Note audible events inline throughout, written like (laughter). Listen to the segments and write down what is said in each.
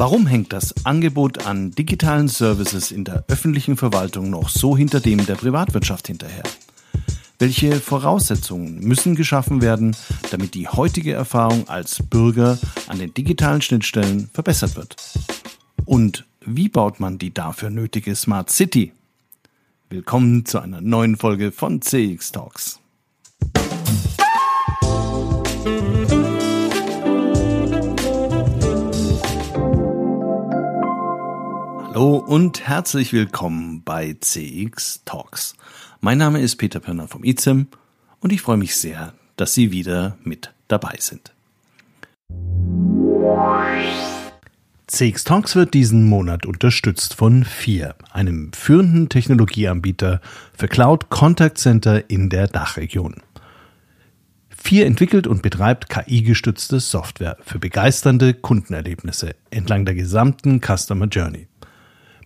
Warum hängt das Angebot an digitalen Services in der öffentlichen Verwaltung noch so hinter dem der Privatwirtschaft hinterher? Welche Voraussetzungen müssen geschaffen werden, damit die heutige Erfahrung als Bürger an den digitalen Schnittstellen verbessert wird? Und wie baut man die dafür nötige Smart City? Willkommen zu einer neuen Folge von CX Talks. Hallo und herzlich willkommen bei CX Talks. Mein Name ist Peter Pirner vom ICEM und ich freue mich sehr, dass Sie wieder mit dabei sind. CX Talks wird diesen Monat unterstützt von FIR, einem führenden Technologieanbieter für Cloud Contact Center in der Dachregion. FIR entwickelt und betreibt KI-gestützte Software für begeisternde Kundenerlebnisse entlang der gesamten Customer Journey.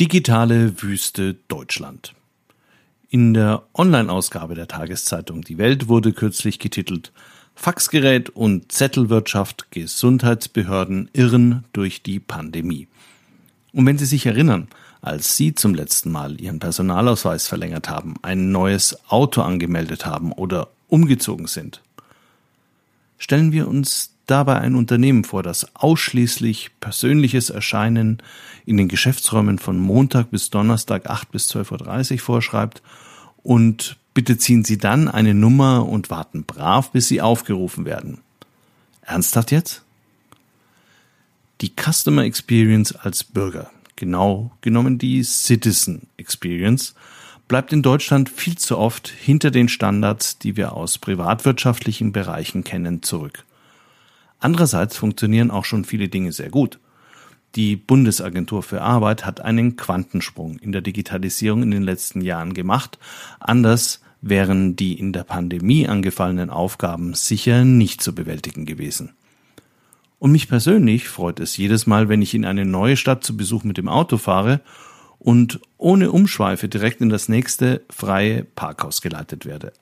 Digitale Wüste Deutschland. In der Online-Ausgabe der Tageszeitung Die Welt wurde kürzlich getitelt Faxgerät und Zettelwirtschaft Gesundheitsbehörden irren durch die Pandemie. Und wenn Sie sich erinnern, als Sie zum letzten Mal Ihren Personalausweis verlängert haben, ein neues Auto angemeldet haben oder umgezogen sind, stellen wir uns dabei ein Unternehmen vor, das ausschließlich persönliches Erscheinen in den Geschäftsräumen von Montag bis Donnerstag 8 bis 12.30 Uhr vorschreibt und bitte ziehen Sie dann eine Nummer und warten brav, bis Sie aufgerufen werden. Ernsthaft jetzt? Die Customer Experience als Bürger, genau genommen die Citizen Experience, bleibt in Deutschland viel zu oft hinter den Standards, die wir aus privatwirtschaftlichen Bereichen kennen, zurück. Andererseits funktionieren auch schon viele Dinge sehr gut. Die Bundesagentur für Arbeit hat einen Quantensprung in der Digitalisierung in den letzten Jahren gemacht. Anders wären die in der Pandemie angefallenen Aufgaben sicher nicht zu bewältigen gewesen. Und mich persönlich freut es jedes Mal, wenn ich in eine neue Stadt zu Besuch mit dem Auto fahre und ohne Umschweife direkt in das nächste freie Parkhaus geleitet werde.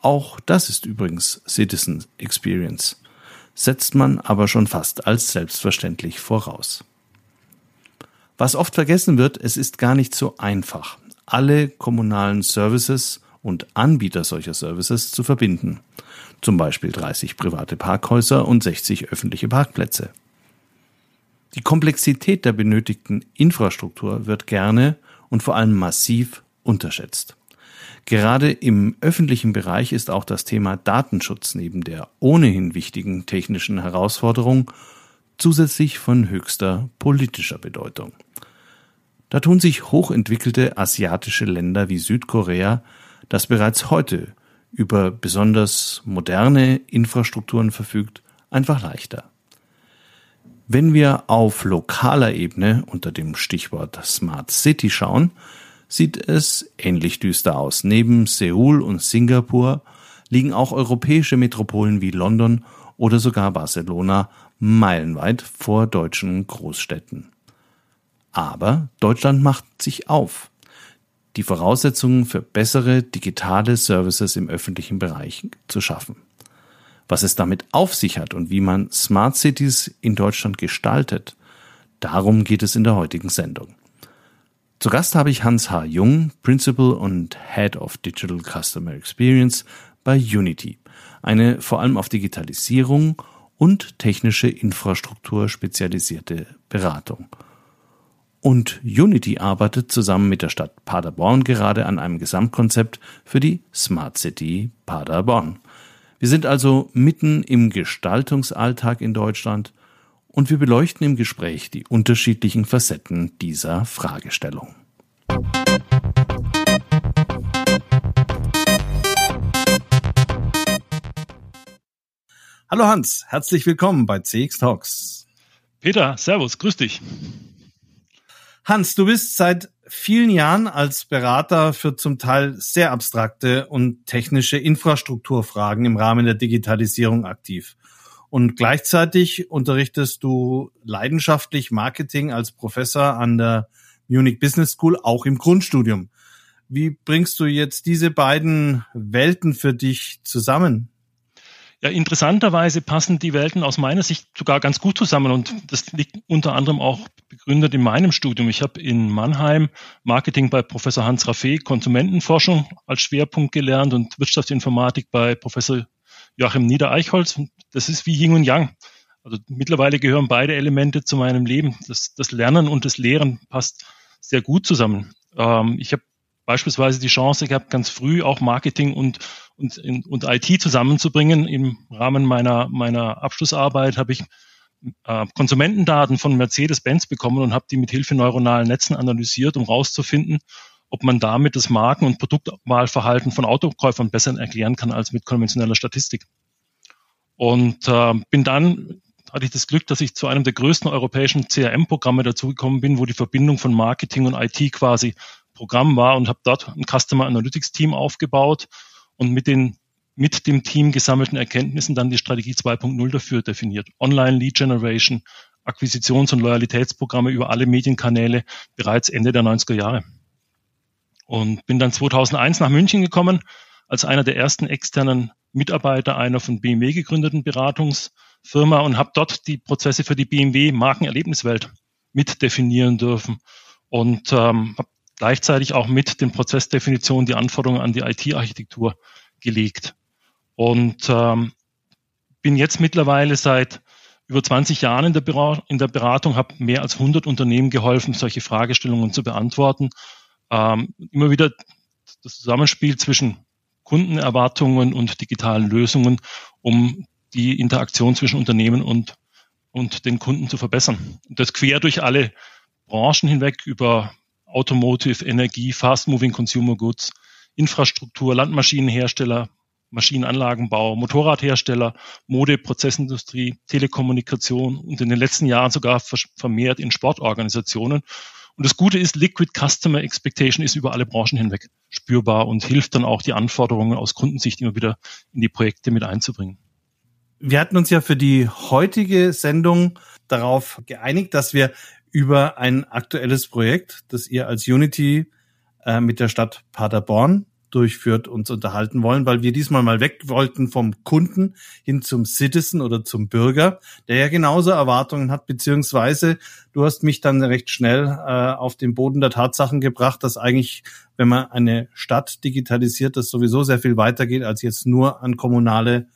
Auch das ist übrigens Citizen Experience setzt man aber schon fast als selbstverständlich voraus. Was oft vergessen wird, es ist gar nicht so einfach, alle kommunalen Services und Anbieter solcher Services zu verbinden. Zum Beispiel 30 private Parkhäuser und 60 öffentliche Parkplätze. Die Komplexität der benötigten Infrastruktur wird gerne und vor allem massiv unterschätzt. Gerade im öffentlichen Bereich ist auch das Thema Datenschutz neben der ohnehin wichtigen technischen Herausforderung zusätzlich von höchster politischer Bedeutung. Da tun sich hochentwickelte asiatische Länder wie Südkorea, das bereits heute über besonders moderne Infrastrukturen verfügt, einfach leichter. Wenn wir auf lokaler Ebene unter dem Stichwort Smart City schauen, sieht es ähnlich düster aus. Neben Seoul und Singapur liegen auch europäische Metropolen wie London oder sogar Barcelona meilenweit vor deutschen Großstädten. Aber Deutschland macht sich auf, die Voraussetzungen für bessere digitale Services im öffentlichen Bereich zu schaffen. Was es damit auf sich hat und wie man Smart Cities in Deutschland gestaltet, darum geht es in der heutigen Sendung. Zu Gast habe ich Hans H. Jung, Principal und Head of Digital Customer Experience bei Unity, eine vor allem auf Digitalisierung und technische Infrastruktur spezialisierte Beratung. Und Unity arbeitet zusammen mit der Stadt Paderborn gerade an einem Gesamtkonzept für die Smart City Paderborn. Wir sind also mitten im Gestaltungsalltag in Deutschland und wir beleuchten im Gespräch die unterschiedlichen Facetten dieser Fragestellung. Hallo Hans, herzlich willkommen bei CX Talks. Peter, Servus, grüß dich. Hans, du bist seit vielen Jahren als Berater für zum Teil sehr abstrakte und technische Infrastrukturfragen im Rahmen der Digitalisierung aktiv. Und gleichzeitig unterrichtest du leidenschaftlich Marketing als Professor an der Munich Business School, auch im Grundstudium. Wie bringst du jetzt diese beiden Welten für dich zusammen? Ja, interessanterweise passen die Welten aus meiner Sicht sogar ganz gut zusammen und das liegt unter anderem auch begründet in meinem Studium. Ich habe in Mannheim Marketing bei Professor Hans Raffé, Konsumentenforschung als Schwerpunkt gelernt und Wirtschaftsinformatik bei Professor Joachim Niedereichholz. Das ist wie Yin und Yang. Also mittlerweile gehören beide Elemente zu meinem Leben. Das, das Lernen und das Lehren passt sehr gut zusammen. Ähm, ich habe beispielsweise die Chance gehabt, ganz früh auch Marketing und, und, und IT zusammenzubringen. Im Rahmen meiner, meiner Abschlussarbeit habe ich äh, Konsumentendaten von Mercedes-Benz bekommen und habe die mit Hilfe neuronalen Netzen analysiert, um herauszufinden, ob man damit das Marken- und Produktwahlverhalten von Autokäufern besser erklären kann als mit konventioneller Statistik. Und äh, bin dann hatte ich das Glück, dass ich zu einem der größten europäischen CRM-Programme dazugekommen bin, wo die Verbindung von Marketing und IT quasi Programm war und habe dort ein Customer Analytics Team aufgebaut und mit den mit dem Team gesammelten Erkenntnissen dann die Strategie 2.0 dafür definiert. Online Lead Generation, Akquisitions- und Loyalitätsprogramme über alle Medienkanäle bereits Ende der 90er Jahre. Und bin dann 2001 nach München gekommen als einer der ersten externen Mitarbeiter einer von BMW gegründeten Beratungsfirma und habe dort die Prozesse für die BMW Markenerlebniswelt mit definieren dürfen und ähm, habe gleichzeitig auch mit den Prozessdefinitionen die Anforderungen an die IT-Architektur gelegt. Und ähm, bin jetzt mittlerweile seit über 20 Jahren in der, Beratung, in der Beratung, habe mehr als 100 Unternehmen geholfen, solche Fragestellungen zu beantworten. Ähm, immer wieder das Zusammenspiel zwischen Kundenerwartungen und digitalen Lösungen, um die Interaktion zwischen Unternehmen und, und den Kunden zu verbessern. Und das quer durch alle Branchen hinweg über Automotive, Energie, Fast-Moving Consumer Goods, Infrastruktur, Landmaschinenhersteller, Maschinenanlagenbau, Motorradhersteller, Mode, Prozessindustrie, Telekommunikation und in den letzten Jahren sogar vermehrt in Sportorganisationen. Und das Gute ist, Liquid Customer Expectation ist über alle Branchen hinweg spürbar und hilft dann auch, die Anforderungen aus Kundensicht immer wieder in die Projekte mit einzubringen. Wir hatten uns ja für die heutige Sendung darauf geeinigt, dass wir über ein aktuelles Projekt, das ihr als Unity äh, mit der Stadt Paderborn durchführt, uns unterhalten wollen, weil wir diesmal mal weg wollten vom Kunden hin zum Citizen oder zum Bürger, der ja genauso Erwartungen hat, beziehungsweise du hast mich dann recht schnell äh, auf den Boden der Tatsachen gebracht, dass eigentlich, wenn man eine Stadt digitalisiert, das sowieso sehr viel weitergeht, als jetzt nur an kommunale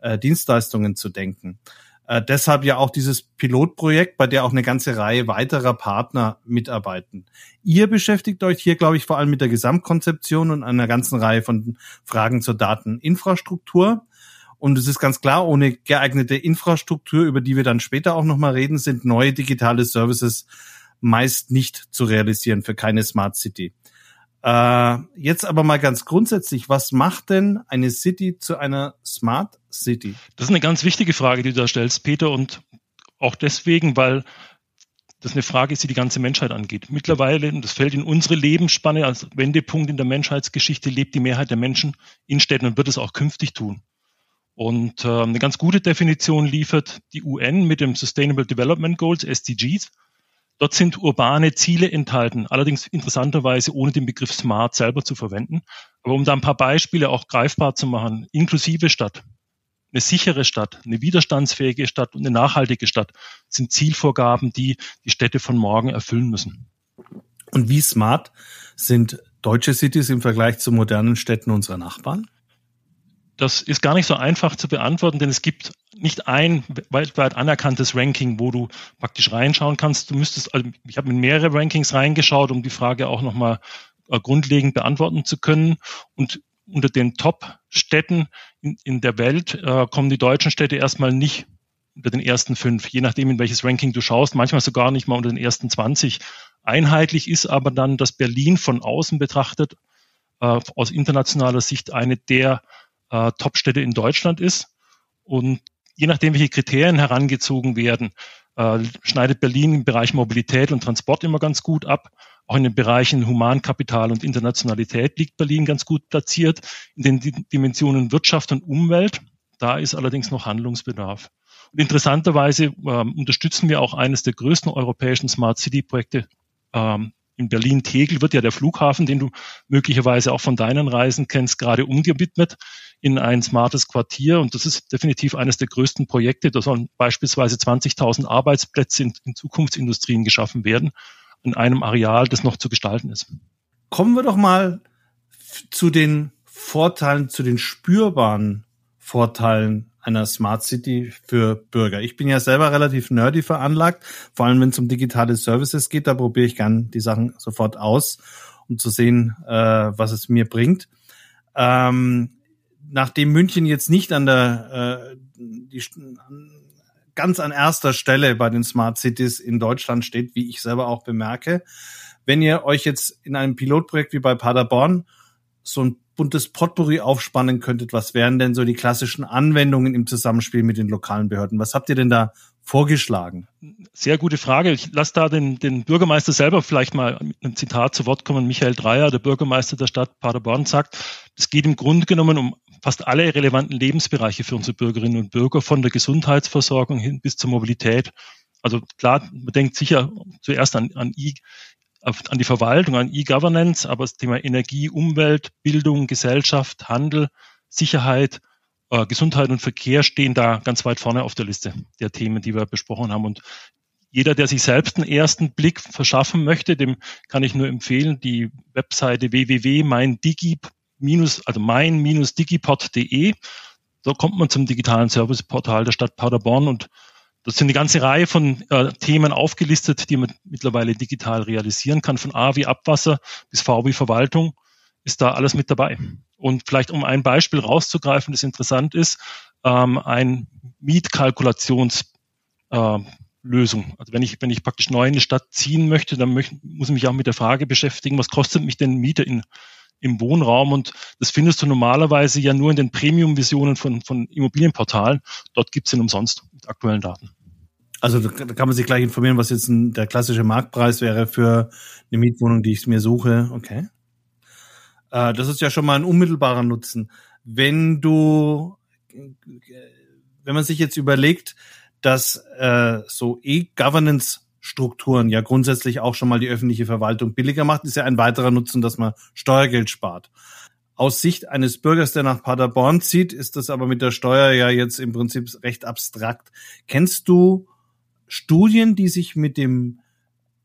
äh, Dienstleistungen zu denken. Äh, deshalb ja auch dieses Pilotprojekt, bei der auch eine ganze Reihe weiterer Partner mitarbeiten. Ihr beschäftigt euch hier, glaube ich, vor allem mit der Gesamtkonzeption und einer ganzen Reihe von Fragen zur Dateninfrastruktur. Und es ist ganz klar, ohne geeignete Infrastruktur, über die wir dann später auch nochmal reden, sind neue digitale Services meist nicht zu realisieren für keine Smart City. Äh, jetzt aber mal ganz grundsätzlich, was macht denn eine City zu einer Smart City? Das ist eine ganz wichtige Frage, die du da stellst, Peter, und auch deswegen, weil das eine Frage ist, die die ganze Menschheit angeht. Mittlerweile, das fällt in unsere Lebensspanne als Wendepunkt in der Menschheitsgeschichte, lebt die Mehrheit der Menschen in Städten und wird es auch künftig tun. Und äh, eine ganz gute Definition liefert die UN mit dem Sustainable Development Goals, SDGs. Dort sind urbane Ziele enthalten, allerdings interessanterweise ohne den Begriff Smart selber zu verwenden. Aber um da ein paar Beispiele auch greifbar zu machen, inklusive Stadt, eine sichere Stadt, eine widerstandsfähige Stadt und eine nachhaltige Stadt sind Zielvorgaben, die die Städte von morgen erfüllen müssen. Und wie smart sind deutsche Cities im Vergleich zu modernen Städten unserer Nachbarn? Das ist gar nicht so einfach zu beantworten, denn es gibt nicht ein weltweit anerkanntes Ranking, wo du praktisch reinschauen kannst. Du müsstest, also ich habe in mehrere Rankings reingeschaut, um die Frage auch nochmal äh, grundlegend beantworten zu können. Und unter den Top-Städten in, in, der Welt äh, kommen die deutschen Städte erstmal nicht unter den ersten fünf, je nachdem, in welches Ranking du schaust, manchmal sogar nicht mal unter den ersten 20. Einheitlich ist aber dann, dass Berlin von außen betrachtet, äh, aus internationaler Sicht eine der äh, Top-Städte in Deutschland ist. Und je nachdem, welche Kriterien herangezogen werden, äh, schneidet Berlin im Bereich Mobilität und Transport immer ganz gut ab. Auch in den Bereichen Humankapital und Internationalität liegt Berlin ganz gut platziert. In den Dimensionen Wirtschaft und Umwelt, da ist allerdings noch Handlungsbedarf. Und interessanterweise äh, unterstützen wir auch eines der größten europäischen Smart City Projekte ähm, in Berlin-Tegel wird ja der Flughafen, den du möglicherweise auch von deinen Reisen kennst, gerade umgewidmet in ein smartes Quartier. Und das ist definitiv eines der größten Projekte. Da sollen beispielsweise 20.000 Arbeitsplätze in, in Zukunftsindustrien geschaffen werden, in einem Areal, das noch zu gestalten ist. Kommen wir doch mal zu den Vorteilen, zu den spürbaren Vorteilen einer Smart City für Bürger. Ich bin ja selber relativ nerdy veranlagt, vor allem wenn es um digitale Services geht. Da probiere ich gern die Sachen sofort aus, um zu sehen, äh, was es mir bringt. Ähm, nachdem München jetzt nicht an der äh, die, ganz an erster Stelle bei den Smart Cities in Deutschland steht, wie ich selber auch bemerke, wenn ihr euch jetzt in einem Pilotprojekt wie bei Paderborn so ein buntes Potpourri aufspannen könntet, was wären denn so die klassischen Anwendungen im Zusammenspiel mit den lokalen Behörden? Was habt ihr denn da vorgeschlagen? Sehr gute Frage. Ich lasse da den, den Bürgermeister selber vielleicht mal mit einem Zitat zu Wort kommen. Michael Dreier, der Bürgermeister der Stadt Paderborn, sagt, es geht im Grunde genommen um fast alle relevanten Lebensbereiche für unsere Bürgerinnen und Bürger, von der Gesundheitsversorgung hin bis zur Mobilität. Also klar, man denkt sicher zuerst an, an an die Verwaltung, an E-Governance, aber das Thema Energie, Umwelt, Bildung, Gesellschaft, Handel, Sicherheit, äh, Gesundheit und Verkehr stehen da ganz weit vorne auf der Liste der Themen, die wir besprochen haben. Und jeder, der sich selbst einen ersten Blick verschaffen möchte, dem kann ich nur empfehlen, die Webseite www.meindigi, also mein-digipod.de. Da kommt man zum digitalen Serviceportal der Stadt Paderborn und das sind eine ganze Reihe von äh, Themen aufgelistet, die man mittlerweile digital realisieren kann. Von A wie Abwasser bis V wie Verwaltung ist da alles mit dabei. Und vielleicht um ein Beispiel rauszugreifen, das interessant ist, ähm, ein Mietkalkulationslösung. Äh, Lösung. also wenn ich, wenn ich praktisch neu in die Stadt ziehen möchte, dann möchte, muss ich mich auch mit der Frage beschäftigen, was kostet mich denn Miete in, im Wohnraum? Und das findest du normalerweise ja nur in den Premium-Visionen von, von Immobilienportalen. Dort gibt es ihn umsonst mit aktuellen Daten. Also da kann man sich gleich informieren, was jetzt ein, der klassische Marktpreis wäre für eine Mietwohnung, die ich mir suche. Okay. Äh, das ist ja schon mal ein unmittelbarer Nutzen. Wenn du, wenn man sich jetzt überlegt, dass äh, so E-Governance-Strukturen ja grundsätzlich auch schon mal die öffentliche Verwaltung billiger macht, ist ja ein weiterer Nutzen, dass man Steuergeld spart. Aus Sicht eines Bürgers, der nach Paderborn zieht, ist das aber mit der Steuer ja jetzt im Prinzip recht abstrakt. Kennst du Studien, die sich mit dem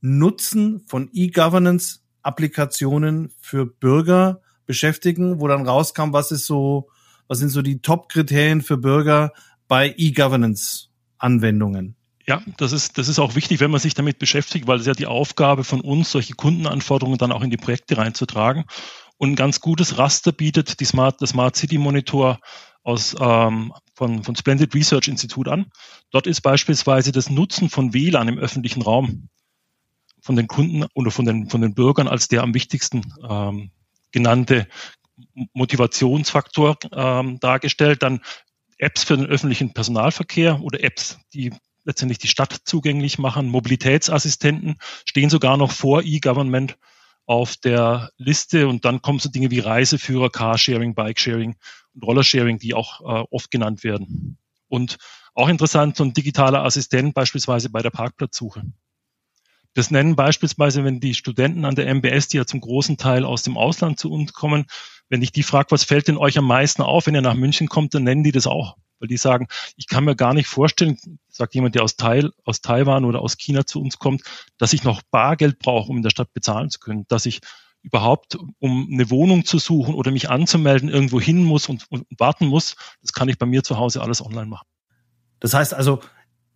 Nutzen von E-Governance-Applikationen für Bürger beschäftigen, wo dann rauskam, was ist so, was sind so die Top-Kriterien für Bürger bei E-Governance-Anwendungen? Ja, das ist, das ist auch wichtig, wenn man sich damit beschäftigt, weil es ja die Aufgabe von uns, solche Kundenanforderungen dann auch in die Projekte reinzutragen. Und ein ganz gutes Raster bietet die Smart, das Smart City Monitor aus, ähm, von, von Splendid Research Institut an. Dort ist beispielsweise das Nutzen von WLAN im öffentlichen Raum von den Kunden oder von den, von den Bürgern als der am wichtigsten ähm, genannte Motivationsfaktor ähm, dargestellt. Dann Apps für den öffentlichen Personalverkehr oder Apps, die letztendlich die Stadt zugänglich machen. Mobilitätsassistenten stehen sogar noch vor E-Government auf der Liste und dann kommen so Dinge wie Reiseführer, Carsharing, Bikesharing und Rollersharing, die auch äh, oft genannt werden. Und auch interessant, so ein digitaler Assistent beispielsweise bei der Parkplatzsuche. Das nennen beispielsweise, wenn die Studenten an der MBS, die ja zum großen Teil aus dem Ausland zu uns kommen, wenn ich die frage, was fällt denn euch am meisten auf, wenn ihr nach München kommt, dann nennen die das auch. Weil die sagen, ich kann mir gar nicht vorstellen, sagt jemand, der aus, Teil, aus Taiwan oder aus China zu uns kommt, dass ich noch Bargeld brauche, um in der Stadt bezahlen zu können, dass ich überhaupt, um eine Wohnung zu suchen oder mich anzumelden, irgendwo hin muss und, und warten muss, das kann ich bei mir zu Hause alles online machen. Das heißt also,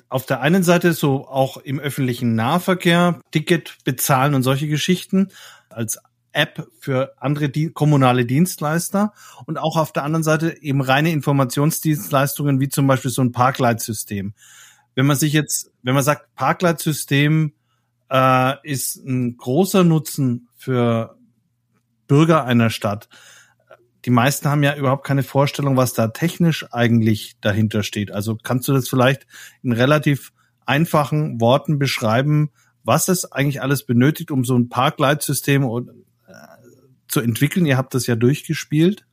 auf der einen Seite so auch im öffentlichen Nahverkehr Ticket bezahlen und solche Geschichten als App für andere die kommunale Dienstleister und auch auf der anderen Seite eben reine Informationsdienstleistungen wie zum Beispiel so ein Parkleitsystem. Wenn man sich jetzt, wenn man sagt, Parkleitsystem äh, ist ein großer Nutzen für Bürger einer Stadt. Die meisten haben ja überhaupt keine Vorstellung, was da technisch eigentlich dahinter steht. Also kannst du das vielleicht in relativ einfachen Worten beschreiben, was es eigentlich alles benötigt, um so ein Parkleitsystem zu entwickeln? Ihr habt das ja durchgespielt.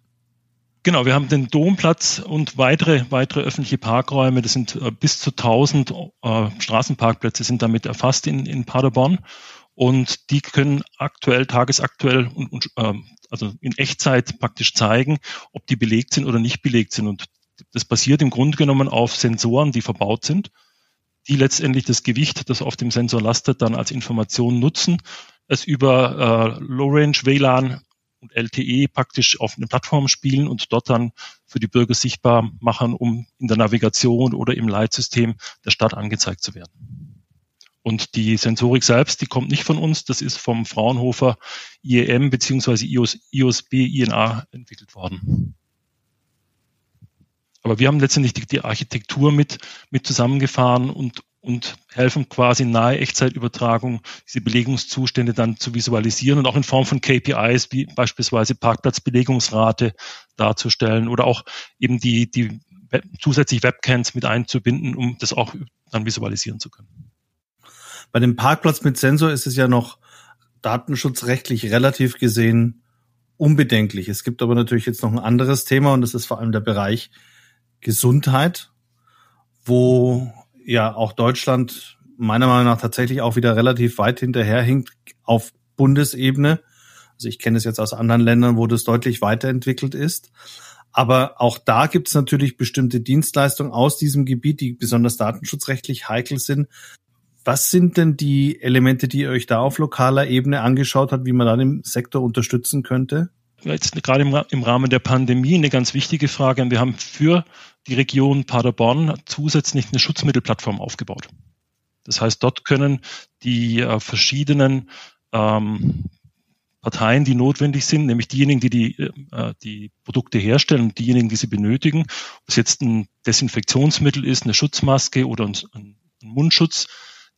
Genau, wir haben den Domplatz und weitere, weitere öffentliche Parkräume. Das sind äh, bis zu 1000 äh, Straßenparkplätze sind damit erfasst in, in Paderborn. Und die können aktuell, tagesaktuell und, und äh, also in Echtzeit praktisch zeigen, ob die belegt sind oder nicht belegt sind. Und das basiert im Grunde genommen auf Sensoren, die verbaut sind, die letztendlich das Gewicht, das auf dem Sensor lastet, dann als Information nutzen, es über äh, Low-Range WLAN und LTE praktisch auf eine Plattform spielen und dort dann für die Bürger sichtbar machen, um in der Navigation oder im Leitsystem der Stadt angezeigt zu werden. Und die Sensorik selbst, die kommt nicht von uns, das ist vom Fraunhofer IEM bzw. IOS, IOSB INA entwickelt worden. Aber wir haben letztendlich die, die Architektur mit, mit zusammengefahren und und helfen quasi nahe Echtzeitübertragung diese Belegungszustände dann zu visualisieren und auch in Form von KPIs wie beispielsweise Parkplatzbelegungsrate darzustellen oder auch eben die, die zusätzlich Webcams mit einzubinden, um das auch dann visualisieren zu können. Bei dem Parkplatz mit Sensor ist es ja noch datenschutzrechtlich relativ gesehen unbedenklich. Es gibt aber natürlich jetzt noch ein anderes Thema und das ist vor allem der Bereich Gesundheit, wo ja auch Deutschland meiner Meinung nach tatsächlich auch wieder relativ weit hinterherhinkt auf Bundesebene. Also ich kenne es jetzt aus anderen Ländern, wo das deutlich weiterentwickelt ist. Aber auch da gibt es natürlich bestimmte Dienstleistungen aus diesem Gebiet, die besonders datenschutzrechtlich heikel sind. Was sind denn die Elemente, die ihr euch da auf lokaler Ebene angeschaut habt, wie man da den Sektor unterstützen könnte? Jetzt gerade im, im Rahmen der Pandemie eine ganz wichtige Frage. Wir haben für die Region Paderborn zusätzlich eine Schutzmittelplattform aufgebaut. Das heißt, dort können die äh, verschiedenen ähm, Parteien, die notwendig sind, nämlich diejenigen, die die, äh, die Produkte herstellen und diejenigen, die sie benötigen, ob es jetzt ein Desinfektionsmittel ist, eine Schutzmaske oder ein, ein Mundschutz,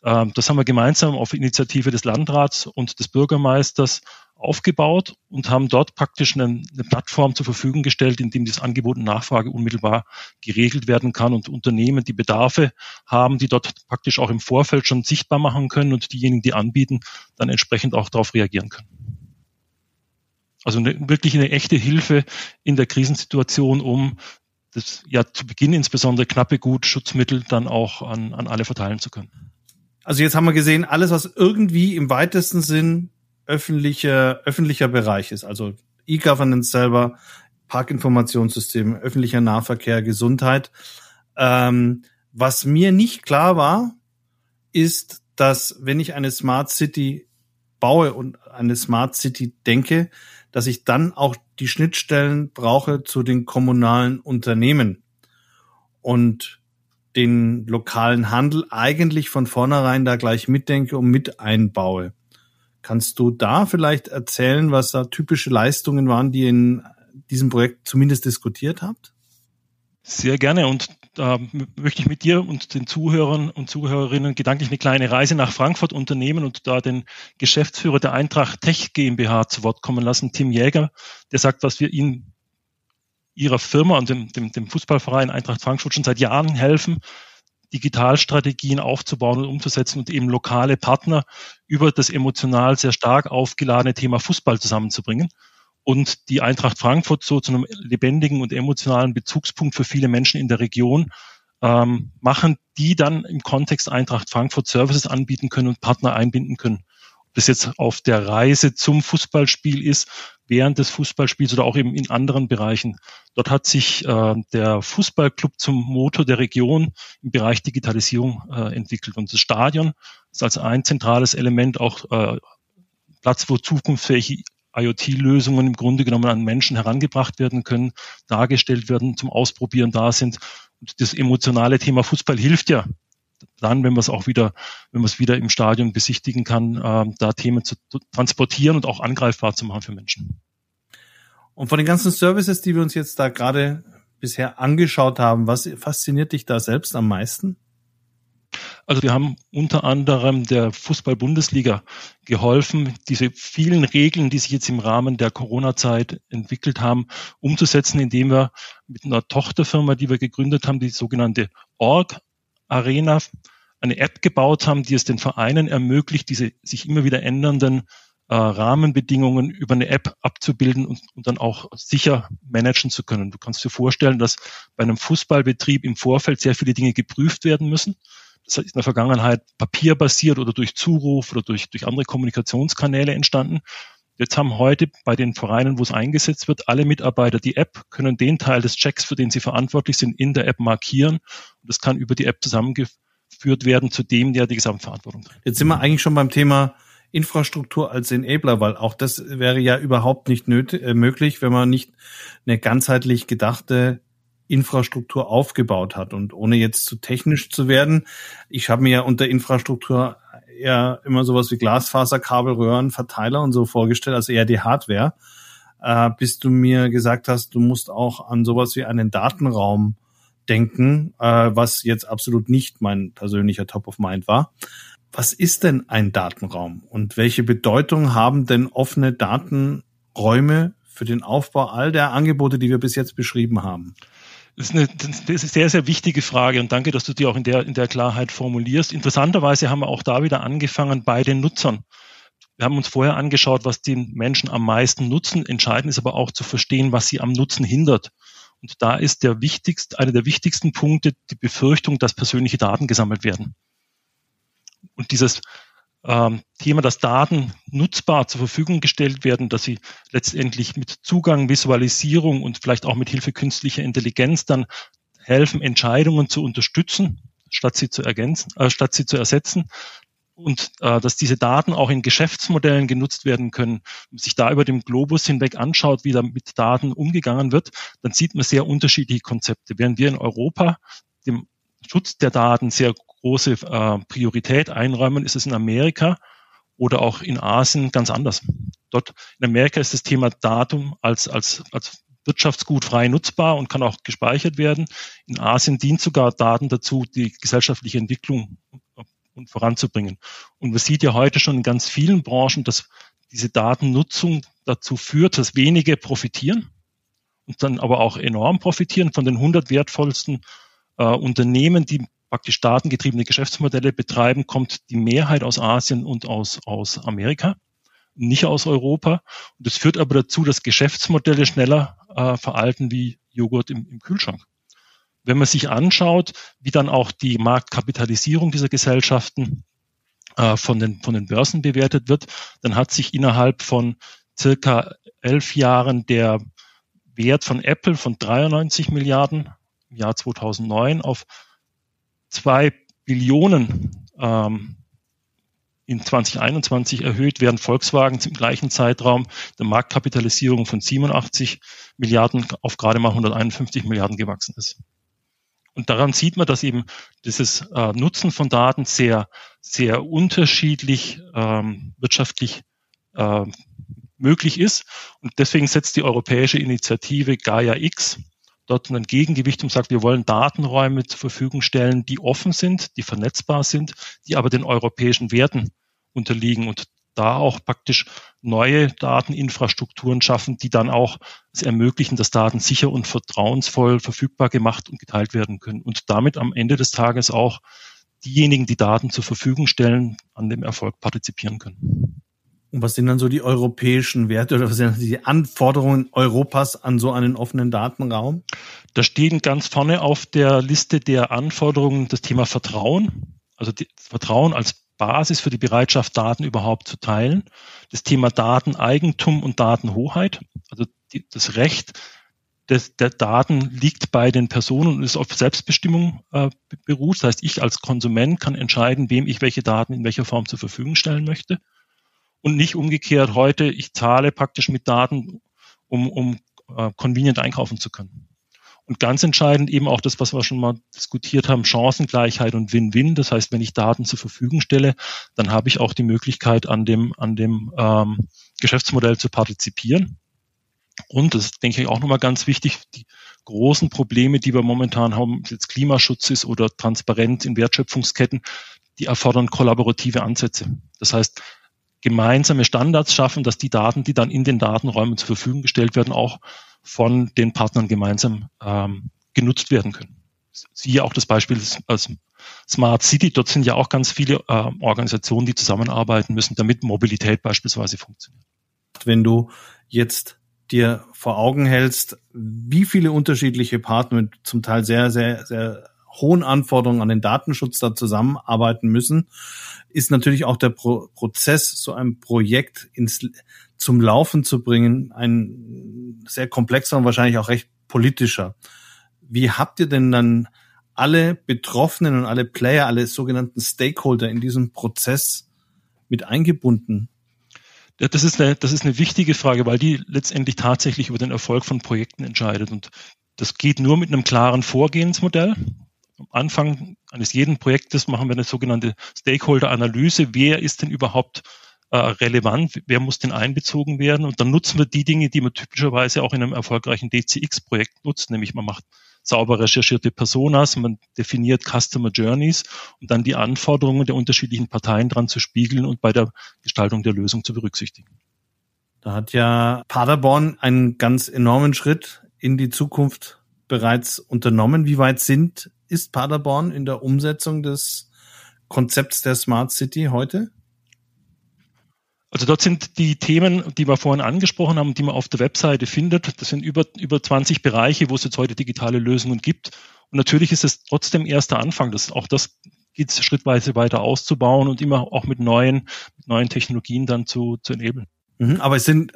äh, das haben wir gemeinsam auf Initiative des Landrats und des Bürgermeisters aufgebaut und haben dort praktisch eine, eine, Plattform zur Verfügung gestellt, in dem das Angebot und Nachfrage unmittelbar geregelt werden kann und Unternehmen, die Bedarfe haben, die dort praktisch auch im Vorfeld schon sichtbar machen können und diejenigen, die anbieten, dann entsprechend auch darauf reagieren können. Also eine, wirklich eine echte Hilfe in der Krisensituation, um das ja zu Beginn insbesondere knappe Gut, Schutzmittel dann auch an, an alle verteilen zu können. Also jetzt haben wir gesehen, alles, was irgendwie im weitesten Sinn öffentlicher, öffentlicher Bereich ist, also E-Governance selber, Parkinformationssystem, öffentlicher Nahverkehr, Gesundheit. Ähm, was mir nicht klar war, ist, dass wenn ich eine Smart City baue und eine Smart City denke, dass ich dann auch die Schnittstellen brauche zu den kommunalen Unternehmen und den lokalen Handel eigentlich von vornherein da gleich mitdenke und mit einbaue. Kannst du da vielleicht erzählen, was da typische Leistungen waren, die ihr in diesem Projekt zumindest diskutiert habt? Sehr gerne und da möchte ich mit dir und den Zuhörern und Zuhörerinnen gedanklich eine kleine Reise nach Frankfurt unternehmen und da den Geschäftsführer der Eintracht Tech GmbH zu Wort kommen lassen, Tim Jäger, der sagt, was wir Ihnen Ihrer Firma und dem, dem, dem Fußballverein Eintracht Frankfurt schon seit Jahren helfen, Digitalstrategien aufzubauen und umzusetzen und eben lokale Partner über das emotional sehr stark aufgeladene Thema Fußball zusammenzubringen und die Eintracht Frankfurt so zu einem lebendigen und emotionalen Bezugspunkt für viele Menschen in der Region ähm, machen, die dann im Kontext Eintracht Frankfurt Services anbieten können und Partner einbinden können. Das jetzt auf der Reise zum Fußballspiel ist, während des Fußballspiels oder auch eben in anderen Bereichen. Dort hat sich äh, der Fußballclub zum Motor der Region im Bereich Digitalisierung äh, entwickelt. Und das Stadion ist als ein zentrales Element auch äh, Platz, wo zukunftsfähige IoT-Lösungen im Grunde genommen an Menschen herangebracht werden können, dargestellt werden, zum Ausprobieren da sind. Und das emotionale Thema Fußball hilft ja dann, wenn man es auch wieder, wenn man es wieder im Stadion besichtigen kann, äh, da Themen zu transportieren und auch angreifbar zu machen für Menschen. Und von den ganzen Services, die wir uns jetzt da gerade bisher angeschaut haben, was fasziniert dich da selbst am meisten? Also wir haben unter anderem der Fußball-Bundesliga geholfen, diese vielen Regeln, die sich jetzt im Rahmen der Corona-Zeit entwickelt haben, umzusetzen, indem wir mit einer Tochterfirma, die wir gegründet haben, die sogenannte Org Arena eine App gebaut haben, die es den Vereinen ermöglicht, diese sich immer wieder ändernden äh, Rahmenbedingungen über eine App abzubilden und, und dann auch sicher managen zu können. Du kannst dir vorstellen, dass bei einem Fußballbetrieb im Vorfeld sehr viele Dinge geprüft werden müssen. Das ist in der Vergangenheit papierbasiert oder durch Zuruf oder durch, durch andere Kommunikationskanäle entstanden. Jetzt haben heute bei den Vereinen, wo es eingesetzt wird, alle Mitarbeiter die App, können den Teil des Checks, für den sie verantwortlich sind, in der App markieren. Und das kann über die App zusammengeführt werden zu dem, der die Gesamtverantwortung trägt. Jetzt sind wir eigentlich schon beim Thema Infrastruktur als Enabler, weil auch das wäre ja überhaupt nicht nötig, äh, möglich, wenn man nicht eine ganzheitlich gedachte Infrastruktur aufgebaut hat. Und ohne jetzt zu technisch zu werden, ich habe mir ja unter Infrastruktur eher immer sowas wie Glasfaserkabel, Röhren, Verteiler und so vorgestellt, also eher die Hardware, äh, bis du mir gesagt hast, du musst auch an sowas wie einen Datenraum denken, äh, was jetzt absolut nicht mein persönlicher Top of Mind war. Was ist denn ein Datenraum und welche Bedeutung haben denn offene Datenräume für den Aufbau all der Angebote, die wir bis jetzt beschrieben haben? Das ist, eine, das ist eine sehr, sehr wichtige Frage und danke, dass du die auch in der, in der Klarheit formulierst. Interessanterweise haben wir auch da wieder angefangen bei den Nutzern. Wir haben uns vorher angeschaut, was die Menschen am meisten nutzen. Entscheidend ist aber auch zu verstehen, was sie am Nutzen hindert. Und da ist der wichtigste, einer der wichtigsten Punkte die Befürchtung, dass persönliche Daten gesammelt werden. Und dieses ähm, Thema, dass Daten nutzbar zur Verfügung gestellt werden, dass sie letztendlich mit Zugang, Visualisierung und vielleicht auch mit Hilfe künstlicher Intelligenz dann helfen, Entscheidungen zu unterstützen, statt sie zu ergänzen, äh, statt sie zu ersetzen. Und äh, dass diese Daten auch in Geschäftsmodellen genutzt werden können. Wenn man sich da über dem Globus hinweg anschaut, wie da mit Daten umgegangen wird, dann sieht man sehr unterschiedliche Konzepte. Während wir in Europa dem Schutz der Daten sehr große äh, Priorität einräumen, ist es in Amerika oder auch in Asien ganz anders. Dort in Amerika ist das Thema Datum als, als, als Wirtschaftsgut frei nutzbar und kann auch gespeichert werden. In Asien dient sogar Daten dazu, die gesellschaftliche Entwicklung voranzubringen. Und man sieht ja heute schon in ganz vielen Branchen, dass diese Datennutzung dazu führt, dass wenige profitieren und dann aber auch enorm profitieren von den 100 wertvollsten äh, Unternehmen, die praktisch datengetriebene Geschäftsmodelle betreiben, kommt die Mehrheit aus Asien und aus, aus Amerika, nicht aus Europa. Und das führt aber dazu, dass Geschäftsmodelle schneller äh, veralten wie Joghurt im, im Kühlschrank. Wenn man sich anschaut, wie dann auch die Marktkapitalisierung dieser Gesellschaften äh, von, den, von den Börsen bewertet wird, dann hat sich innerhalb von circa elf Jahren der Wert von Apple von 93 Milliarden im Jahr 2009 auf zwei Billionen ähm, in 2021 erhöht, während Volkswagen im gleichen Zeitraum der Marktkapitalisierung von 87 Milliarden auf gerade mal 151 Milliarden gewachsen ist. Und daran sieht man, dass eben dieses äh, Nutzen von Daten sehr, sehr unterschiedlich ähm, wirtschaftlich äh, möglich ist. Und deswegen setzt die europäische Initiative Gaia X dort ein Gegengewicht und sagt, wir wollen Datenräume zur Verfügung stellen, die offen sind, die vernetzbar sind, die aber den europäischen Werten unterliegen und da auch praktisch neue Dateninfrastrukturen schaffen, die dann auch es ermöglichen, dass Daten sicher und vertrauensvoll verfügbar gemacht und geteilt werden können und damit am Ende des Tages auch diejenigen, die Daten zur Verfügung stellen, an dem Erfolg partizipieren können. Und was sind dann so die europäischen Werte oder was sind die Anforderungen Europas an so einen offenen Datenraum? Da stehen ganz vorne auf der Liste der Anforderungen das Thema Vertrauen. Also Vertrauen als Basis für die Bereitschaft, Daten überhaupt zu teilen. Das Thema Dateneigentum und Datenhoheit. Also die, das Recht des, der Daten liegt bei den Personen und ist auf Selbstbestimmung äh, beruht. Das heißt, ich als Konsument kann entscheiden, wem ich welche Daten in welcher Form zur Verfügung stellen möchte und nicht umgekehrt heute, ich zahle praktisch mit Daten, um, um uh, convenient einkaufen zu können. Und ganz entscheidend eben auch das, was wir schon mal diskutiert haben, Chancengleichheit und Win-Win. Das heißt, wenn ich Daten zur Verfügung stelle, dann habe ich auch die Möglichkeit, an dem, an dem ähm, Geschäftsmodell zu partizipieren. Und das denke ich auch nochmal ganz wichtig, die großen Probleme, die wir momentan haben, jetzt Klimaschutz ist oder Transparenz in Wertschöpfungsketten, die erfordern kollaborative Ansätze. Das heißt, gemeinsame Standards schaffen, dass die Daten, die dann in den Datenräumen zur Verfügung gestellt werden, auch von den Partnern gemeinsam ähm, genutzt werden können. Siehe auch das Beispiel des, Smart City. Dort sind ja auch ganz viele äh, Organisationen, die zusammenarbeiten müssen, damit Mobilität beispielsweise funktioniert. Wenn du jetzt dir vor Augen hältst, wie viele unterschiedliche Partner mit zum Teil sehr, sehr, sehr hohen Anforderungen an den Datenschutz da zusammenarbeiten müssen, ist natürlich auch der Pro Prozess, so ein Projekt ins, zum Laufen zu bringen, ein sehr komplexer und wahrscheinlich auch recht politischer. Wie habt ihr denn dann alle Betroffenen und alle Player, alle sogenannten Stakeholder in diesem Prozess mit eingebunden? Ja, das ist eine, das ist eine wichtige Frage, weil die letztendlich tatsächlich über den Erfolg von Projekten entscheidet. Und das geht nur mit einem klaren Vorgehensmodell. Am Anfang eines jeden Projektes machen wir eine sogenannte Stakeholder-Analyse. Wer ist denn überhaupt relevant? Wer muss denn einbezogen werden? Und dann nutzen wir die Dinge, die man typischerweise auch in einem erfolgreichen DCX-Projekt nutzt, nämlich man macht sauber recherchierte Personas, man definiert Customer Journeys und dann die Anforderungen der unterschiedlichen Parteien dran zu spiegeln und bei der Gestaltung der Lösung zu berücksichtigen. Da hat ja Paderborn einen ganz enormen Schritt in die Zukunft bereits unternommen. Wie weit sind, ist Paderborn in der Umsetzung des Konzepts der Smart City heute? Also dort sind die Themen, die wir vorhin angesprochen haben, die man auf der Webseite findet, das sind über, über 20 Bereiche, wo es jetzt heute digitale Lösungen gibt. Und natürlich ist es trotzdem erster Anfang. Das, auch das geht schrittweise weiter auszubauen und immer auch mit neuen, mit neuen Technologien dann zu, zu enablen. Mhm, aber es sind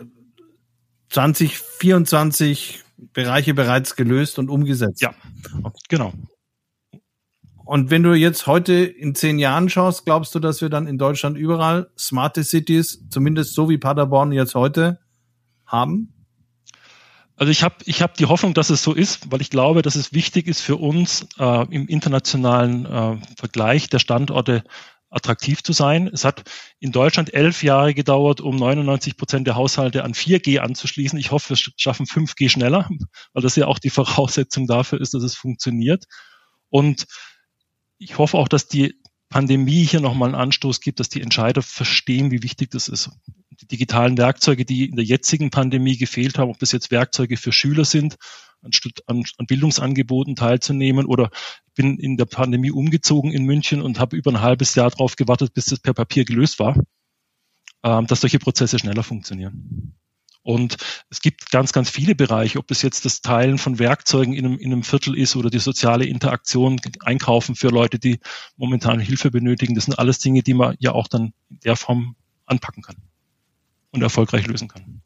20, 24 Bereiche bereits gelöst und umgesetzt. Ja, genau. Und wenn du jetzt heute in zehn Jahren schaust, glaubst du, dass wir dann in Deutschland überall smarte Cities, zumindest so wie Paderborn jetzt heute, haben? Also ich habe ich hab die Hoffnung, dass es so ist, weil ich glaube, dass es wichtig ist für uns äh, im internationalen äh, Vergleich der Standorte attraktiv zu sein. Es hat in Deutschland elf Jahre gedauert, um 99 Prozent der Haushalte an 4G anzuschließen. Ich hoffe, wir schaffen 5G schneller, (laughs) weil das ja auch die Voraussetzung dafür ist, dass es funktioniert. Und ich hoffe auch, dass die Pandemie hier nochmal einen Anstoß gibt, dass die Entscheider verstehen, wie wichtig das ist. Die digitalen Werkzeuge, die in der jetzigen Pandemie gefehlt haben, ob das jetzt Werkzeuge für Schüler sind, an, an Bildungsangeboten teilzunehmen oder bin in der Pandemie umgezogen in München und habe über ein halbes Jahr darauf gewartet, bis das per Papier gelöst war, ähm, dass solche Prozesse schneller funktionieren. Und es gibt ganz, ganz viele Bereiche, ob das jetzt das Teilen von Werkzeugen in einem, in einem Viertel ist oder die soziale Interaktion, Einkaufen für Leute, die momentan Hilfe benötigen. Das sind alles Dinge, die man ja auch dann in der Form anpacken kann und erfolgreich lösen kann.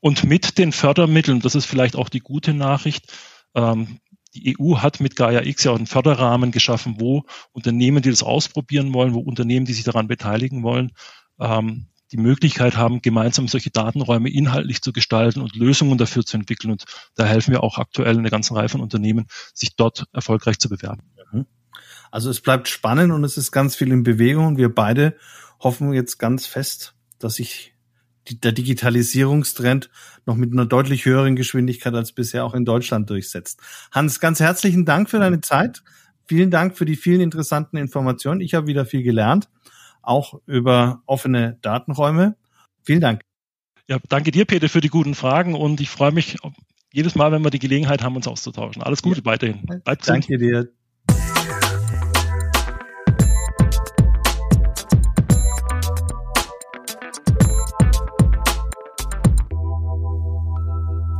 Und mit den Fördermitteln, das ist vielleicht auch die gute Nachricht, ähm, die EU hat mit Gaia X ja auch einen Förderrahmen geschaffen, wo Unternehmen, die das ausprobieren wollen, wo Unternehmen, die sich daran beteiligen wollen, ähm, die Möglichkeit haben, gemeinsam solche Datenräume inhaltlich zu gestalten und Lösungen dafür zu entwickeln. Und da helfen wir auch aktuell eine ganze Reihe von Unternehmen, sich dort erfolgreich zu bewerben. Mhm. Also es bleibt spannend und es ist ganz viel in Bewegung. Wir beide hoffen jetzt ganz fest, dass sich der Digitalisierungstrend noch mit einer deutlich höheren Geschwindigkeit als bisher auch in Deutschland durchsetzt. Hans, ganz herzlichen Dank für deine Zeit. Vielen Dank für die vielen interessanten Informationen. Ich habe wieder viel gelernt auch über offene Datenräume. Vielen Dank. Ja, danke dir, Peter, für die guten Fragen und ich freue mich jedes Mal, wenn wir die Gelegenheit haben, uns auszutauschen. Alles Gute ja. weiterhin. Bleib. Danke dir.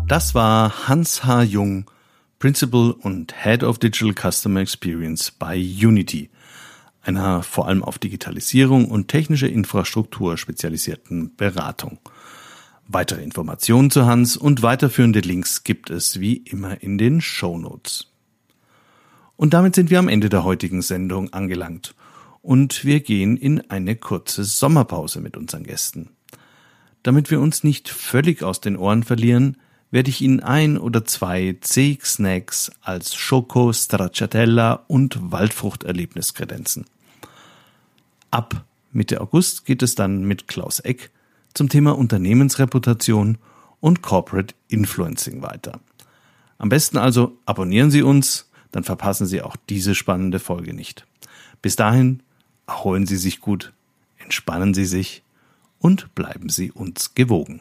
Das war Hans H. Jung, Principal und Head of Digital Customer Experience bei Unity einer vor allem auf Digitalisierung und technische Infrastruktur spezialisierten Beratung. Weitere Informationen zu Hans und weiterführende Links gibt es wie immer in den Show Notes. Und damit sind wir am Ende der heutigen Sendung angelangt und wir gehen in eine kurze Sommerpause mit unseren Gästen. Damit wir uns nicht völlig aus den Ohren verlieren, werde ich Ihnen ein oder zwei CX-Snacks als Schoko, Stracciatella und Waldfruchterlebnis kredenzen. Ab Mitte August geht es dann mit Klaus Eck zum Thema Unternehmensreputation und Corporate Influencing weiter. Am besten also abonnieren Sie uns, dann verpassen Sie auch diese spannende Folge nicht. Bis dahin erholen Sie sich gut, entspannen Sie sich und bleiben Sie uns gewogen.